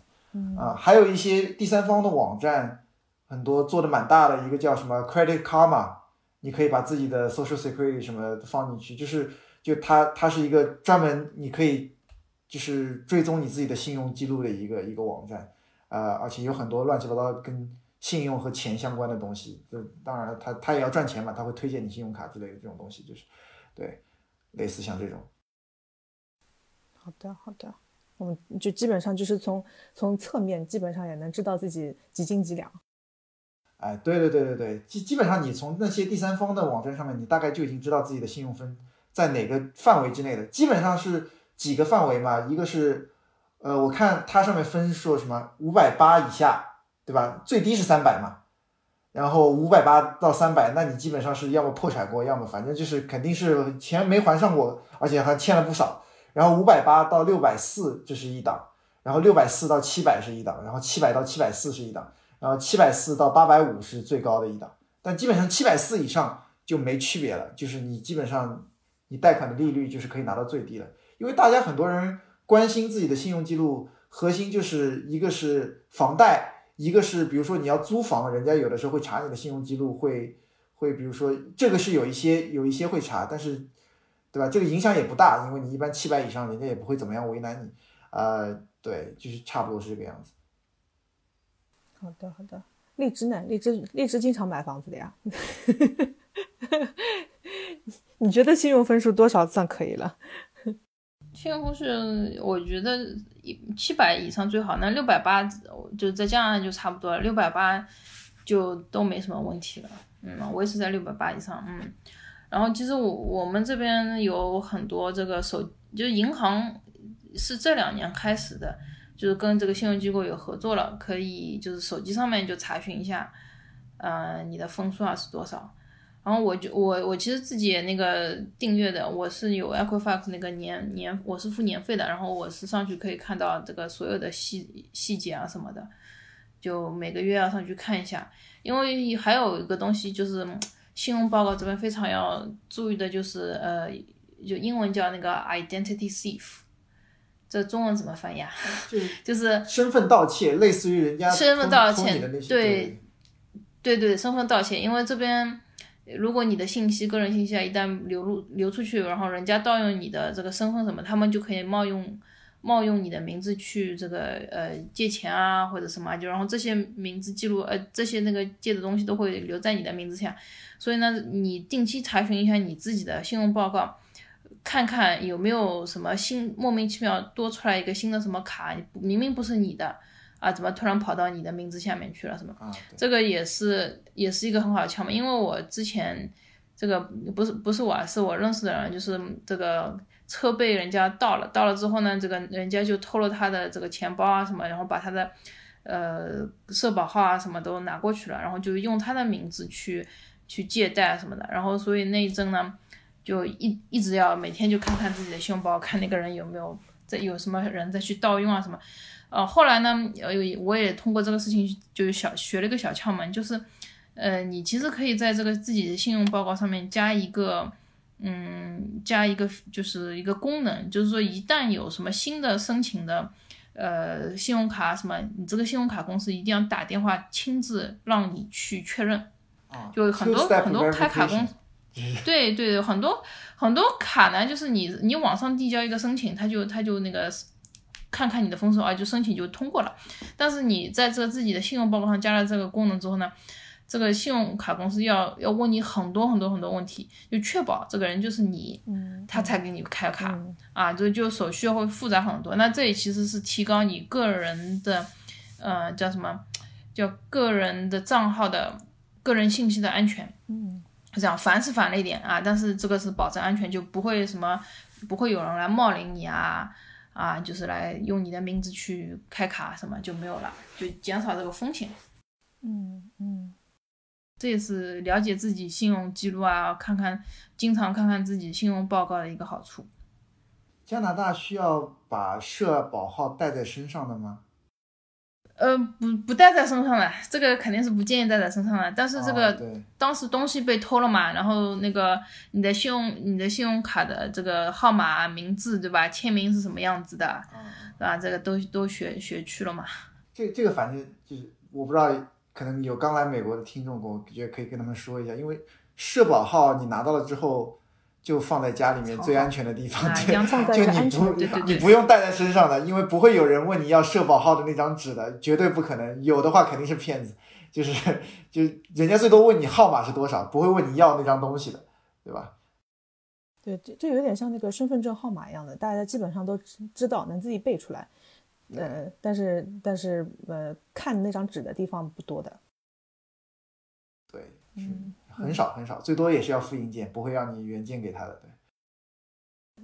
Speaker 3: 啊，还有一些第三方的网站，很多做的蛮大的，一个叫什么 Credit Karma。你可以把自己的 social security 什么放进去，就是就它它是一个专门你可以就是追踪你自己的信用记录的一个一个网站，呃，而且有很多乱七八糟跟信用和钱相关的东西。这当然了，他他也要赚钱嘛，他会推荐你信用卡之类的这种东西，就是对，类似像这种。
Speaker 1: 好的好的，我们就基本上就是从从侧面基本上也能知道自己几斤几两。
Speaker 3: 哎，对对对对对，基基本上你从那些第三方的网站上面，你大概就已经知道自己的信用分在哪个范围之内的，基本上是几个范围嘛，一个是，呃，我看它上面分说什么五百八以下，对吧？最低是三百嘛，然后五百八到三百，那你基本上是要么破产过，要么反正就是肯定是钱没还上过，而且还欠了不少。然后五百八到六百四这是一档，然后六百四到七百是一档，然后七百到七百四是一档。然后七百四到八百五是最高的一档，但基本上七百四以上就没区别了，就是你基本上你贷款的利率就是可以拿到最低了。因为大家很多人关心自己的信用记录，核心就是一个是房贷，一个是比如说你要租房，人家有的时候会查你的信用记录，会会比如说这个是有一些有一些会查，但是对吧？这个影响也不大，因为你一般七百以上，人家也不会怎么样为难你。呃，对，就是差不多是这个样子。
Speaker 1: 好的，好的，荔枝呢？荔枝荔枝经常买房子的呀。<laughs> 你觉得信用分数多少算可以了？
Speaker 2: 信用分数我觉得一七百以上最好，那六百八就在加拿大就差不多了，六百八就都没什么问题了。嗯，我也是在六百八以上。嗯，然后其实我我们这边有很多这个手，就是银行是这两年开始的，就是跟这个信用机构有合作了，可以就是手机上面就查询一下，呃，你的分数啊是多少。然后我就我我其实自己也那个订阅的，我是有 Equifax 那个年年我是付年费的，然后我是上去可以看到这个所有的细细节啊什么的，就每个月要上去看一下。因为还有一个东西就是信用报告这边非常要注意的就是呃，就英文叫那个 identity thief，这中文怎么翻译啊？<laughs>
Speaker 3: 就是身份盗窃，类似于人家
Speaker 2: 身份盗窃对，对对，身份盗窃，因为这边如果你的信息、个人信息啊一旦流入流出去，然后人家盗用你的这个身份什么，他们就可以冒用冒用你的名字去这个呃借钱啊或者什么啊，就然后这些名字记录呃这些那个借的东西都会留在你的名字下，所以呢，你定期查询一下你自己的信用报告。看看有没有什么新莫名其妙多出来一个新的什么卡，明明不是你的啊，怎么突然跑到你的名字下面去了？什么？
Speaker 3: 啊，
Speaker 2: 这个也是也是一个很好的窍门，因为我之前这个不是不是我啊，是我认识的人，就是这个车被人家盗了，盗了之后呢，这个人家就偷了他的这个钱包啊什么，然后把他的呃社保号啊什么都拿过去了，然后就用他的名字去去借贷什么的，然后所以那一阵呢，就一一直要每天就看看自己的信用包，看那个人有没有在有什么人再去盗用啊什么。呃，后来呢，呃，我也通过这个事情就是小学了一个小窍门，就是，呃，你其实可以在这个自己的信用报告上面加一个，嗯，加一个就是一个功能，就是说一旦有什么新的申请的，呃，信用卡什么，你这个信用卡公司一定要打电话亲自让你去确认，
Speaker 3: 啊，
Speaker 2: 就很多很多开卡公对对对，很多很多卡呢，就是你你网上递交一个申请，他就他就那个看看你的分数啊，就申请就通过了。但是你在这个自己的信用报告上加了这个功能之后呢，这个信用卡公司要要问你很多很多很多问题，就确保这个人就是你，
Speaker 1: 嗯，
Speaker 2: 他才给你开卡。
Speaker 1: 嗯
Speaker 2: 啊，这就手续会复杂很多。那这里其实是提高你个人的，呃，叫什么？叫个人的账号的个人信息的安全。
Speaker 1: 嗯，
Speaker 2: 这样烦是烦了一点啊，但是这个是保证安全，就不会什么，不会有人来冒领你啊啊，就是来用你的名字去开卡什么就没有了，就减少这个风险。
Speaker 1: 嗯嗯
Speaker 2: 这也是了解自己信用记录啊，看看经常看看自己信用报告的一个好处。
Speaker 3: 加拿大需要把社保号带在身上的吗？
Speaker 2: 呃，不不带在身上的，这个肯定是不建议带在身上的。但是这
Speaker 3: 哦
Speaker 2: 个、
Speaker 3: 对，
Speaker 2: 当时东西被偷了嘛，然后那个你的信用你的信用卡的这个号码、名字对吧？签名是什么样子的，
Speaker 3: 啊，
Speaker 2: 对吧？这个都都学学去了嘛。
Speaker 3: 这这个反正就是我不知道，可能有刚来美国的听众，我觉得可以跟他们说一下，因为社保号你拿到了之后，就放在家里面最安全的地方，
Speaker 2: 啊，
Speaker 3: 对，<laughs> 就你不你不用带在身上的，因为不会有人问你要社保号的那张纸的，绝对不可能。有的话肯定是骗子，就是就人家最多问你号码是多少，不会问你要那张东西的，对吧？
Speaker 1: 对，这这有点像那个身份证号码一样的，大家基本上都知知道，能自己背出来。呃，但是但是呃，看那张纸的地方不多的。
Speaker 3: 对，是
Speaker 1: 嗯，
Speaker 3: 很少很少，最多也是要复印件，不会让你原件给他的。对，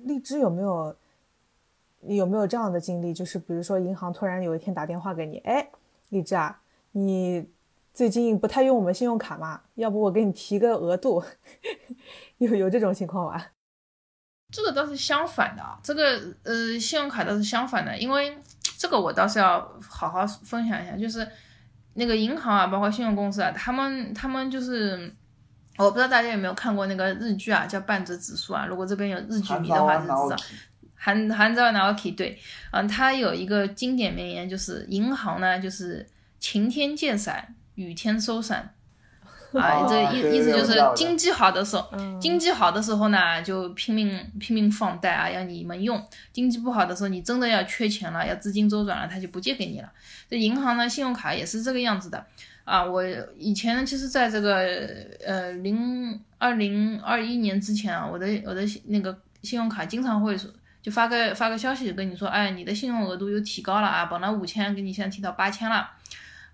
Speaker 1: 荔枝有没有有没有这样的经历？就是比如说银行突然有一天打电话给你，哎，荔枝啊，你最近不太用我们信用卡嘛？要不我给你提个额度？<laughs> 有有这种情况吗？
Speaker 2: 这个倒是相反的啊，这个呃信用卡倒是相反的，因为这个我倒是要好好分享一下，就是那个银行啊，包括信用公司啊，他们他们就是。我不知道大家有没有看过那个日剧啊，叫《半泽直树》啊。如果这边有日剧迷的话，就知道。韩韩泽直树对，嗯，他有一个经典名言，就是银行呢，就是晴天借伞，雨天收伞。<laughs> 啊，这意意思就是经济好的时候，经济好的时候呢，就拼命拼命放贷啊，要你们用；经济不好的时候，你真的要缺钱了，要资金周转了，他就不借给你了。这银行呢，信用卡也是这个样子的。啊，我以前其实在这个呃零二零二一年之前啊，我的我的那个信用卡经常会说就发个发个消息跟你说，哎，你的信用额度又提高了啊，本来五千给你现在提到八千了，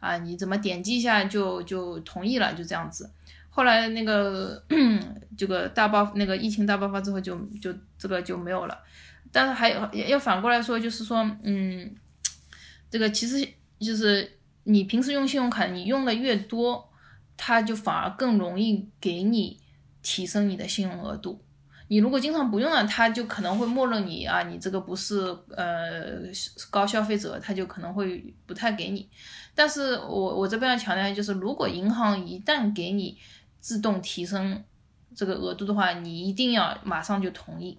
Speaker 2: 啊，你怎么点击一下就就同意了，就这样子。后来那个 <coughs> 这个大爆那个疫情大爆发之后就就这个就没有了，但是还有要反过来说，就是说，嗯，这个其实就是你平时用信用卡，你用的越多，它就反而更容易给你提升你的信用额度。你如果经常不用了，它就可能会默认你啊，你这个不是呃高消费者，它就可能会不太给你。但是我我这边要强调就是，如果银行一旦给你自动提升这个额度的话，你一定要马上就同意，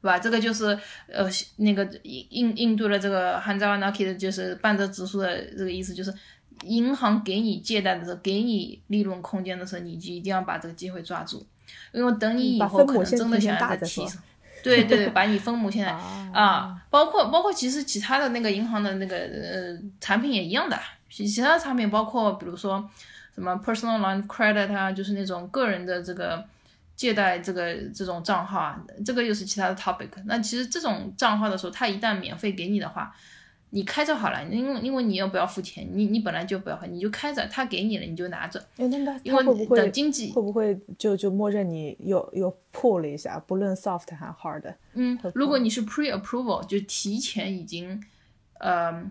Speaker 2: 对吧？这个就是呃那个印印度的这个 h a n z a Naki 的就是半泽直树的这个意思，就是银行给你借贷的时候，给你利润空间的时候，你就一定要把这个机会抓住。因为等你以后可能真的想要再提升，对对对，把你分母现在啊，包括包括其实其他的那个银行的那个呃产品也一样的，其其他的产品包括比如说什么 personal line credit 啊，就是那种个人的这个借贷这个这种账号啊，这个又是其他的 topic。那其实这种账号的时候，它一旦免费给你的话。你开着好了，因为因为你又不要付钱，你你本来就不要付，你就开着，他给你了你就拿着。
Speaker 1: 哎，那
Speaker 2: 他因为等经济
Speaker 1: 会不会就就默认你又又 pull 了一下，不论 soft 还 hard。
Speaker 2: 嗯，如果你是 pre approval，就提前已经，呃，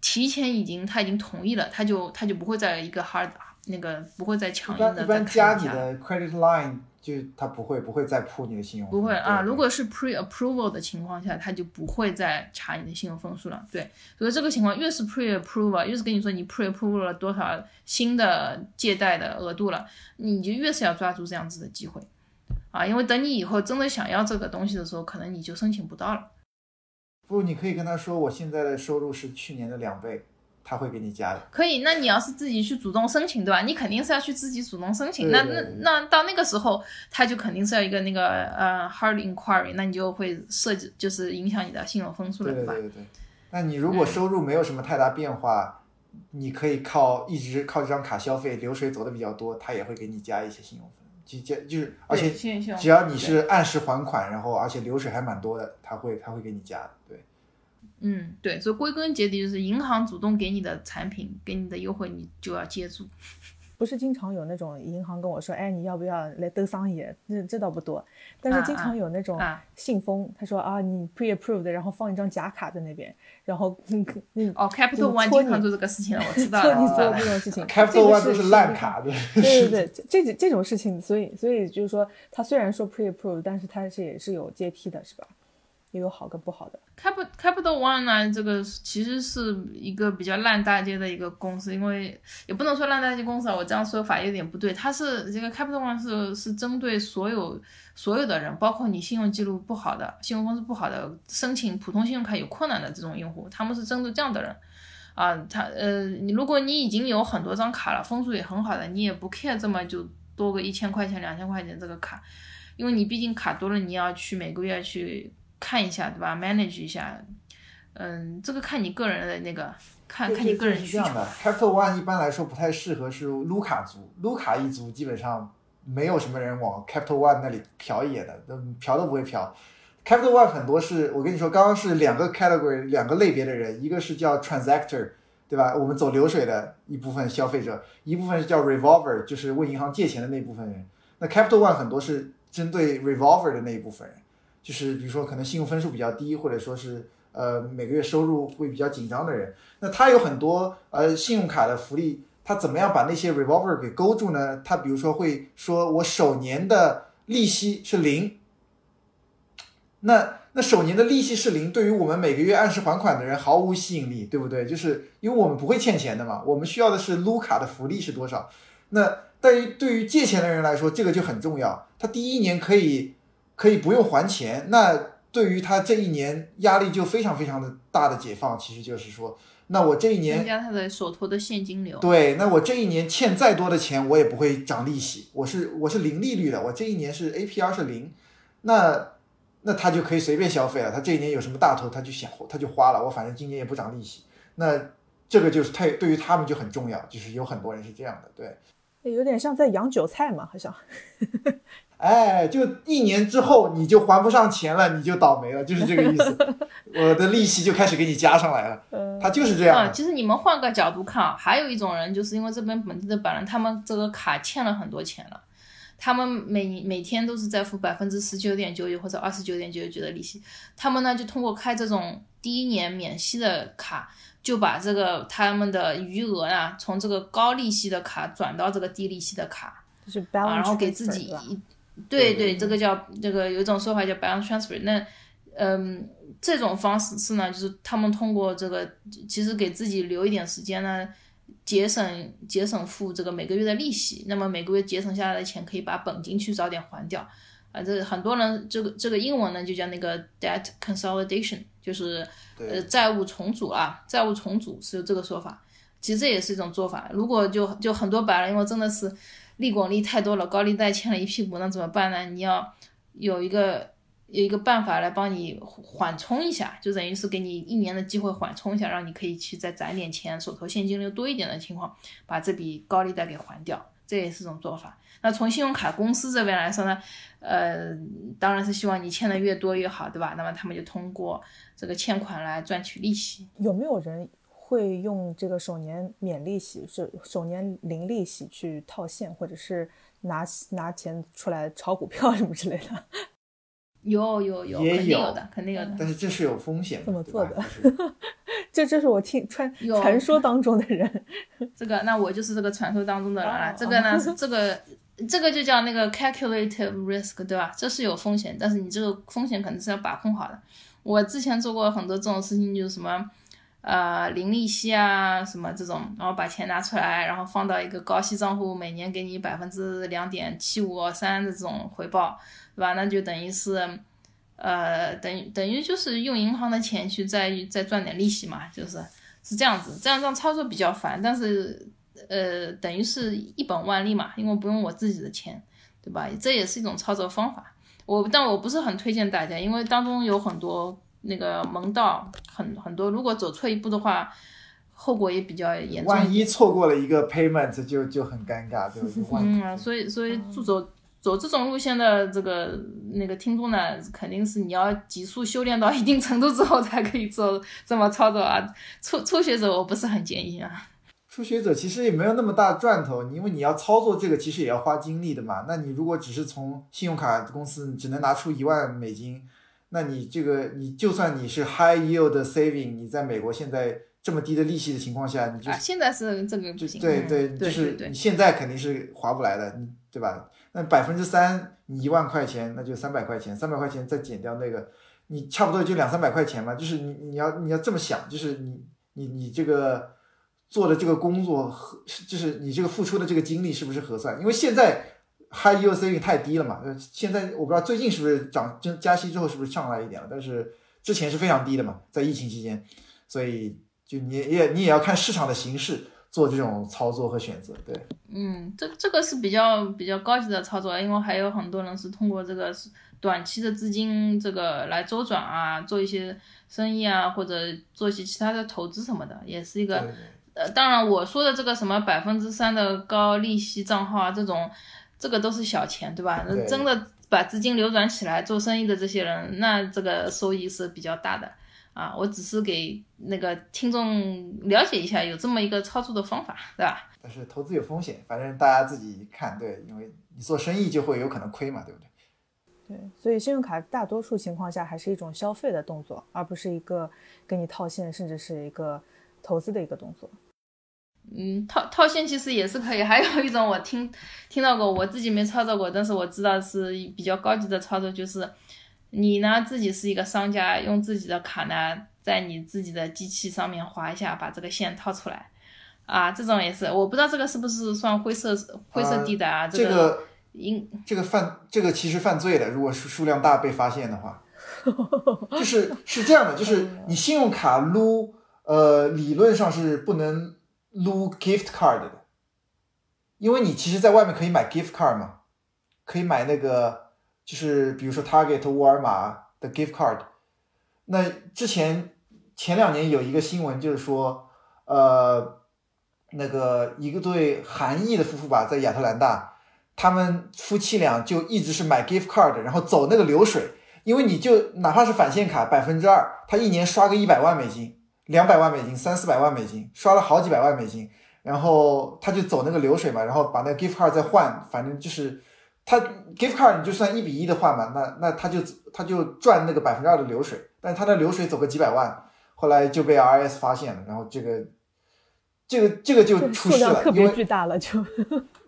Speaker 2: 提前已经他已经同意了，他就他就不会在一个 hard 那个不会再强硬的
Speaker 3: 一般加你的 credit line。就他不会不会再铺你的信用，
Speaker 2: 不会啊。如果是 pre approval 的情况下，他就不会再查你的信用分数了。对，所以这个情况越是 pre approval，越是跟你说你 pre approval 了多少新的借贷的额度了，你就越是要抓住这样子的机会啊。因为等你以后真的想要这个东西的时候，可能你就申请不到了。
Speaker 3: 不，你可以跟他说，我现在的收入是去年的两倍。他会给你加的，
Speaker 2: 可以。那你要是自己去主动申请，对吧？你肯定是要去自己主动申请。那那那到那个时候，他就肯定是要一个那个呃 hard inquiry，那你就会设置就是影响你的信用分数了，
Speaker 3: 对
Speaker 2: 吧？
Speaker 3: 对对对。那你如果收入没有什么太大变化，你可以靠一直靠这张卡消费，流水走的比较多，他也会给你加一些信用分，就加就是而且只要你是按时还款，然后而且流水还蛮多的，他会他会给你加的，对。
Speaker 2: 嗯，对，所以归根结底就是银行主动给你的产品，给你的优惠，你就要接住。
Speaker 1: 不是经常有那种银行跟我说，哎，你要不要来兜桑野？这这倒不多，但是经常有那种信封，他说啊，你 pre approved，然后放一张假卡在那边，然后嗯
Speaker 2: 嗯哦，Capital One 经常做这个事情了，我知 <laughs> 道了。
Speaker 1: 搓你做这种事情，<laughs>
Speaker 3: Capital One 都是烂卡
Speaker 1: 的。对对对，<laughs> 这这这种事情，所以所以就是说，他虽然说 pre approved，但是他是也是有阶梯的，是吧？也有好跟不好的。
Speaker 2: ，cap capital One 呢，这个其实是一个比较烂大街的一个公司，因为也不能说烂大街公司啊，我这样说法有点不对。它是这个 Capital One 是是针对所有所有的人，包括你信用记录不好的、信用公司不好的、申请普通信用卡有困难的这种用户，他们是针对这样的人啊。他呃，你如果你已经有很多张卡了，分数也很好的，你也不 care 这么就多个一千块钱、两千块钱这个卡，因为你毕竟卡多了，你要去每个月去。看一下对吧？manage 一下，嗯，这个看你个人的那个，看看你个人需
Speaker 3: 求。是这样的，Capital One 一般来说不太适合是卢卡族，卢卡一族基本上没有什么人往 Capital One 那里瞟一眼的，都瞟都不会瞟。Capital One 很多是我跟你说，刚刚是两个 category 两个类别的人，一个是叫 transactor，对吧？我们走流水的一部分消费者，一部分是叫 revolver，就是问银行借钱的那部分人。那 Capital One 很多是针对 revolver 的那一部分人。就是比如说可能信用分数比较低，或者说是呃每个月收入会比较紧张的人，那他有很多呃信用卡的福利，他怎么样把那些 revolver 给勾住呢？他比如说会说我首年的利息是零，那那首年的利息是零，对于我们每个月按时还款的人毫无吸引力，对不对？就是因为我们不会欠钱的嘛，我们需要的是撸卡的福利是多少？那但于对于借钱的人来说，这个就很重要，他第一年可以。可以不用还钱，那对于他这一年压力就非常非常的大的解放，其实就是说，那我这一年
Speaker 2: 增加他的手头的现金流。
Speaker 3: 对，那我这一年欠再多的钱，我也不会涨利息，我是我是零利率的，我这一年是 APR 是零，那那他就可以随便消费了，他这一年有什么大头他就想他就花了，我反正今年也不涨利息，那这个就是太对于他们就很重要，就是有很多人是这样的，对。
Speaker 1: 有点像在养韭菜嘛，好像。
Speaker 3: 哎，就一年之后你就还不上钱了，你就倒霉了，就是这个意思。<laughs> 我的利息就开始给你加上来了，他就是这样。
Speaker 2: 啊，其实你们换个角度看啊，还有一种人，就是因为这边本地的本人，他们这个卡欠了很多钱了，他们每每天都是在付百分之十九点九九或者二十九点九九的利息，他们呢就通过开这种第一年免息的卡，就把这个他们的余额啊，从这个高利息的卡转到这个低利息的卡，
Speaker 1: 就是
Speaker 2: 啊，然后给自己。对对，这个叫这个有一种说法叫 balance transfer。那，嗯，这种方式是呢，就是他们通过这个，其实给自己留一点时间呢，节省节省付这个每个月的利息。那么每个月节省下来的钱，可以把本金去早点还掉。啊，这很多人这个这个英文呢就叫那个 debt consolidation，就是呃债务重组啊，债务重组是这个说法。其实这也是一种做法。如果就就很多白人，因为真的是。利滚利太多了，高利贷欠了一屁股，那怎么办呢？你要有一个有一个办法来帮你缓冲一下，就等于是给你一年的机会缓冲一下，让你可以去再攒点钱，手头现金流多一点的情况，把这笔高利贷给还掉，这也是种做法。那从信用卡公司这边来说呢，呃，当然是希望你欠的越多越好，对吧？那么他们就通过这个欠款来赚取利息。
Speaker 1: 有没有人？会用这个首年免利息，是首年零利息去套现，或者是拿拿钱出来炒股票什么之类的。
Speaker 2: 有 <laughs> 有有，肯定有的，肯定有的。
Speaker 3: 但是这是有风险，
Speaker 1: 怎么做的？<laughs> 这这是我听传传说当中的人。<laughs>
Speaker 2: 这个，那我就是这个传说当中的人了。这个呢，这个这个就叫那个 calculated risk，对吧？这是有风险，但是你这个风险肯定是要把控好的。我之前做过很多这种事情，就是什么。呃，零利息啊，什么这种，然后把钱拿出来，然后放到一个高息账户，每年给你百分之两点七五三的这种回报，对吧？那就等于是，呃，等于等于就是用银行的钱去再再赚点利息嘛，就是是这样子，这样这样操作比较烦，但是呃，等于是一本万利嘛，因为不用我自己的钱，对吧？这也是一种操作方法，我但我不是很推荐大家，因为当中有很多。那个门道很很多，如果走错一步的话，后果也比较严重。
Speaker 3: 万一错过了一个 payment，就就很尴尬，对
Speaker 2: 不对？嗯，所以所以走走这种路线的这个那个听众呢，肯定是你要急速修炼到一定程度之后才可以做这么操作啊。初初学者我不是很建议啊。
Speaker 3: 初学者其实也没有那么大赚头，因为你要操作这个，其实也要花精力的嘛。那你如果只是从信用卡公司只能拿出一万美金。那你这个，你就算你是 high yield saving，你在美国现在这么低的利息的情况下，你就
Speaker 2: 现在是这个
Speaker 3: 不行，对对，就是你现在肯定是划不来的，对吧？那百分之三，你一万块钱，那就三百块钱，三百块钱再减掉那个，你差不多就两三百块钱嘛。就是你你要你要这么想，就是你你你这个做的这个工作和就是你这个付出的这个精力是不是合算？因为现在。High yield saving 太低了嘛？呃，现在我不知道最近是不是涨，就加息之后是不是上来一点了？但是之前是非常低的嘛，在疫情期间，所以就你也你也要看市场的形势做这种操作和选择。对，
Speaker 2: 嗯，这这个是比较比较高级的操作，因为还有很多人是通过这个短期的资金这个来周转啊，做一些生意啊，或者做一些其他的投资什么的，也是一个。呃，当然我说的这个什么百分之三的高利息账号啊，这种。这个都是小钱，对吧？那真的把资金流转起来做生意的这些人，那这个收益是比较大的啊。我只是给那个听众了解一下，有这么一个操作的方法，对吧？
Speaker 3: 但是投资有风险，反正大家自己看，对，因为你做生意就会有可能亏嘛，对不对？
Speaker 1: 对，所以信用卡大多数情况下还是一种消费的动作，而不是一个给你套现，甚至是一个投资的一个动作。
Speaker 2: 嗯，套套现其实也是可以。还有一种我听听到过，我自己没操作过，但是我知道是比较高级的操作，就是你呢自己是一个商家，用自己的卡呢在你自己的机器上面划一下，把这个线套出来。啊，这种也是，我不知道这个是不是算灰色灰色地带啊？
Speaker 3: 这个应这个犯这个其实犯罪的，如果数数量大被发现的话，就是是这样的，就是 <laughs> 你信用卡撸，呃，理论上是不能。撸 gift card 的，因为你其实在外面可以买 gift card 嘛，可以买那个就是比如说 Target、沃尔玛的 gift card。那之前前两年有一个新闻就是说，呃，那个一个对韩裔的夫妇吧，在亚特兰大，他们夫妻俩就一直是买 gift card，然后走那个流水，因为你就哪怕是返现卡百分之二，他一年刷个一百万美金、两百万美金、三四百万美金，刷了好几百万美金，然后他就走那个流水嘛，然后把那个 gift card 再换，反正就是他 gift card 你就算一比一的换嘛，那那他就他就赚那个百分之二的流水，但是他的流水走个几百万，后来就被 RS 发现了，然后这个这个这个就出事了，
Speaker 1: 特别
Speaker 3: 因为
Speaker 1: 巨大了，就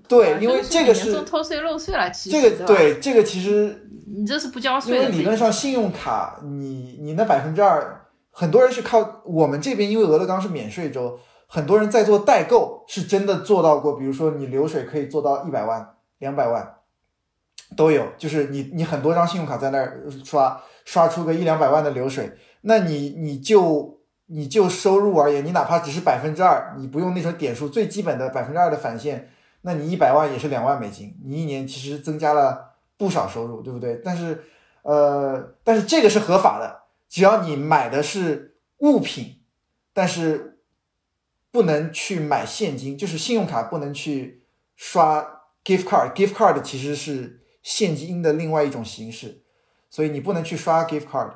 Speaker 3: 对，因为这个
Speaker 2: 是
Speaker 3: 是
Speaker 2: 偷税漏税了，其实
Speaker 3: 这个
Speaker 2: 对
Speaker 3: 这个其实
Speaker 2: 你这是不交税因，
Speaker 3: 为理论上信用卡你你那百分之二，很多人是靠我们这边，因为俄勒冈是免税州，很多人在做代购，是真的做到过，比如说你流水可以做到一百万、两百万都有，就是你你很多张信用卡在那儿刷刷出个一两百万的流水，那你你就你就收入而言，你哪怕只是百分之二，你不用那种点数最基本的百分之二的返现，那你一百万也是两万美金，你一年其实增加了不少收入，对不对？但是呃，但是这个是合法的，只要你买的是物品，但是不能去买现金，就是信用卡不能去刷 gift card，gift card 其实是现金的另外一种形式，所以你不能去刷 gift card。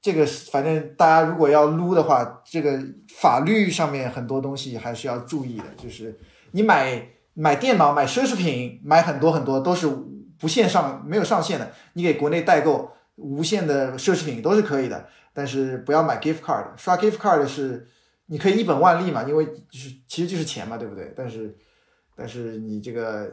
Speaker 3: 这个反正大家如果要撸的话，这个法律上面很多东西还是要注意的，就是你买买电脑、买奢侈品、买很多很多都是不限上没有上限的，你给国内代购无限的奢侈品都是可以的，但是不要买 gift card，刷 gift card 是你可以一本万利嘛，因为就是其实就是钱嘛，对不对？但是但是你这个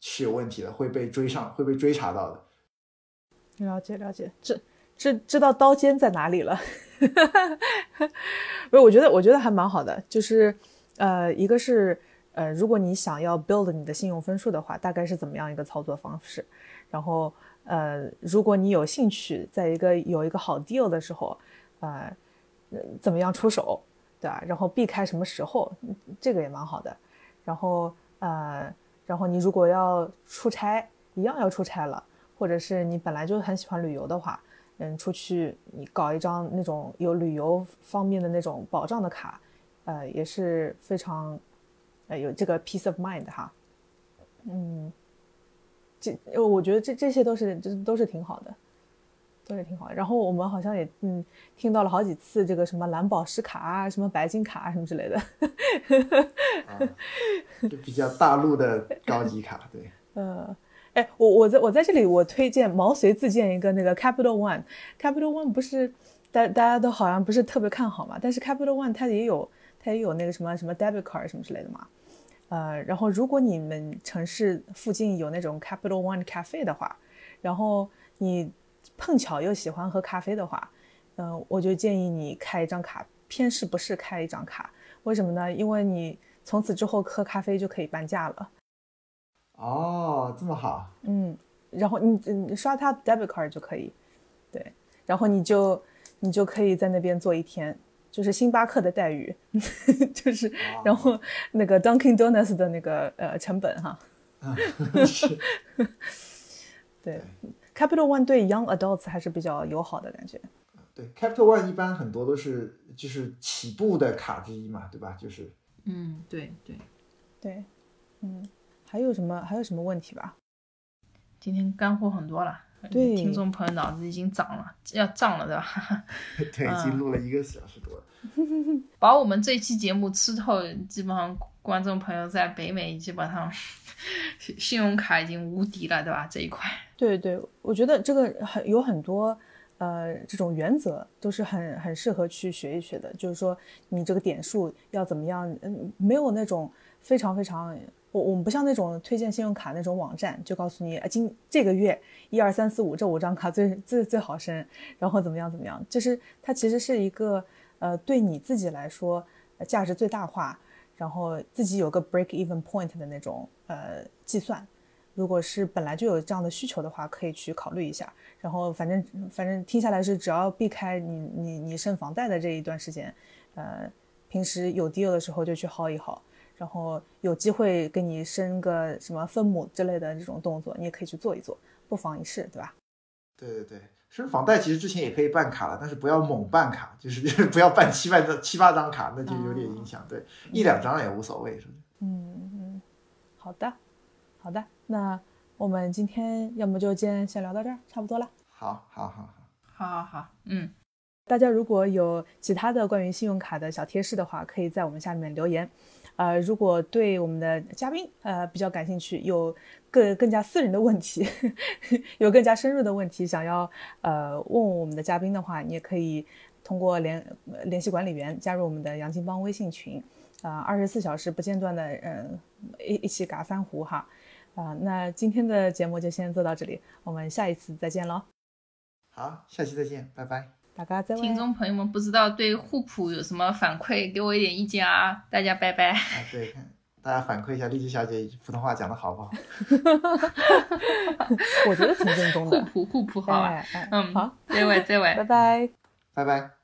Speaker 3: 是有问题的，会被追上，会被追查到的。
Speaker 1: 了解了解，知知知道刀尖在哪里了。<laughs> 不是，我觉得我觉得还蛮好的，就是呃，一个是呃，如果你想要 build 你的信用分数的话，大概是怎么样一个操作方式？然后呃，如果你有兴趣，在一个有一个好 deal 的时候，呃，怎么样出手，对吧？然后避开什么时候，这个也蛮好的。然后呃，然后你如果要出差，一样要出差了，或者是你本来就很喜欢旅游的话，嗯，出去你搞一张那种有旅游方面的那种保障的卡，呃，也是非常，呃，有这个 peace of mind 哈，嗯，这我觉得这这些都是这都是挺好的，都是挺好的。然后我们好像也嗯听到了好几次这个什么蓝宝石卡啊，什么白金卡啊什么之类的，
Speaker 3: 啊，就比较大陆的高级卡，对。<laughs>
Speaker 1: 呃，哎，我我在我在这里，我推荐毛遂自荐一个那个 Capital One，Capital One 不是大大家都好像不是特别看好嘛，但是 Capital One 它也有它也有那个什么什么 debit card 什么之类的嘛，呃，然后如果你们城市附近有那种 Capital One Cafe 的话，然后你碰巧又喜欢喝咖啡的话，嗯、我就建议你开一张卡，偏是不是开一张卡？为什么呢？因为你从此之后喝咖啡就可以半价了。
Speaker 3: 哦，这么好，
Speaker 1: 嗯，然后你你刷他 debit card 就可以，对，然后你就你就可以在那边坐一天，就是星巴克的待遇，<laughs> 就是然后那个 Dunkin' Donuts 的那个呃成本哈，
Speaker 3: 是。<laughs>
Speaker 1: 对，Capital One 对 young adults 还是比较友好的感觉，
Speaker 3: 对，Capital One 一般很多都是就是起步的卡之一嘛，对吧？就是
Speaker 2: 嗯，对对，
Speaker 1: 对，嗯，还有什么还有什么问题吧？
Speaker 2: 今天干货很多了，
Speaker 1: 对
Speaker 2: 听众朋友脑子已经涨了，要胀了，对吧？<laughs>
Speaker 3: 对，已经录了一个小时多了。<laughs>
Speaker 2: 把我们这期节目吃透，基本上观众朋友在北美基本上信用卡已经无敌了，对吧？这一块，
Speaker 1: 对对，我觉得这个很有很多呃这种原则都是很很适合去学一学的。就是说你这个点数要怎么样，嗯，没有那种非常非常，我我们不像那种推荐信用卡那种网站，就告诉你啊今这个月一二三四五这五张卡最最最好升，然后怎么样怎么样，就是它其实是一个呃对你自己来说价值最大化，然后自己有个 break even point 的那种呃计算。如果是本来就有这样的需求的话，可以去考虑一下。然后反正反正听下来是，只要避开你你你升房贷的这一段时间，呃，平时有 deal 的时候就去薅一薅，然后有机会给你升个什么分母之类的这种动作，你也可以去做一做，不妨一试，对吧？
Speaker 3: 对对对，是房贷其实之前也可以办卡了，但是不要猛办卡，就是就是不要办七八张七八张卡，那就有点影响。对，一两张也无所谓，是不是？
Speaker 1: 嗯嗯，好的，好的，那我们今天要么就先先聊到这儿，差不多了。
Speaker 3: 好，好，好，好，
Speaker 2: 好好好，嗯，
Speaker 1: 大家如果有其他的关于信用卡的小贴士的话，可以在我们下面留言。呃，如果对我们的嘉宾呃比较感兴趣，有更更加私人的问题，<laughs> 有更加深入的问题想要呃问我们的嘉宾的话，你也可以通过联联系管理员加入我们的杨金帮微信群，啊，二十四小时不间断的嗯一一起嘎三胡哈，啊，那今天的节目就先做到这里，我们下一次再见喽，
Speaker 3: 好，下期再见，拜拜。
Speaker 1: 大家再会。
Speaker 2: 听众朋友们不知道对互普有什么反馈，给我一点意见啊！大家拜拜。
Speaker 3: 啊，对，大家反馈一下丽姬小姐普通话讲的好不好？<laughs>
Speaker 1: 我觉得挺正宗的。
Speaker 2: 互普互普好啊，
Speaker 1: 哎哎
Speaker 2: 嗯，
Speaker 1: 好，
Speaker 2: 再会再会
Speaker 1: 拜。拜。
Speaker 3: 拜拜。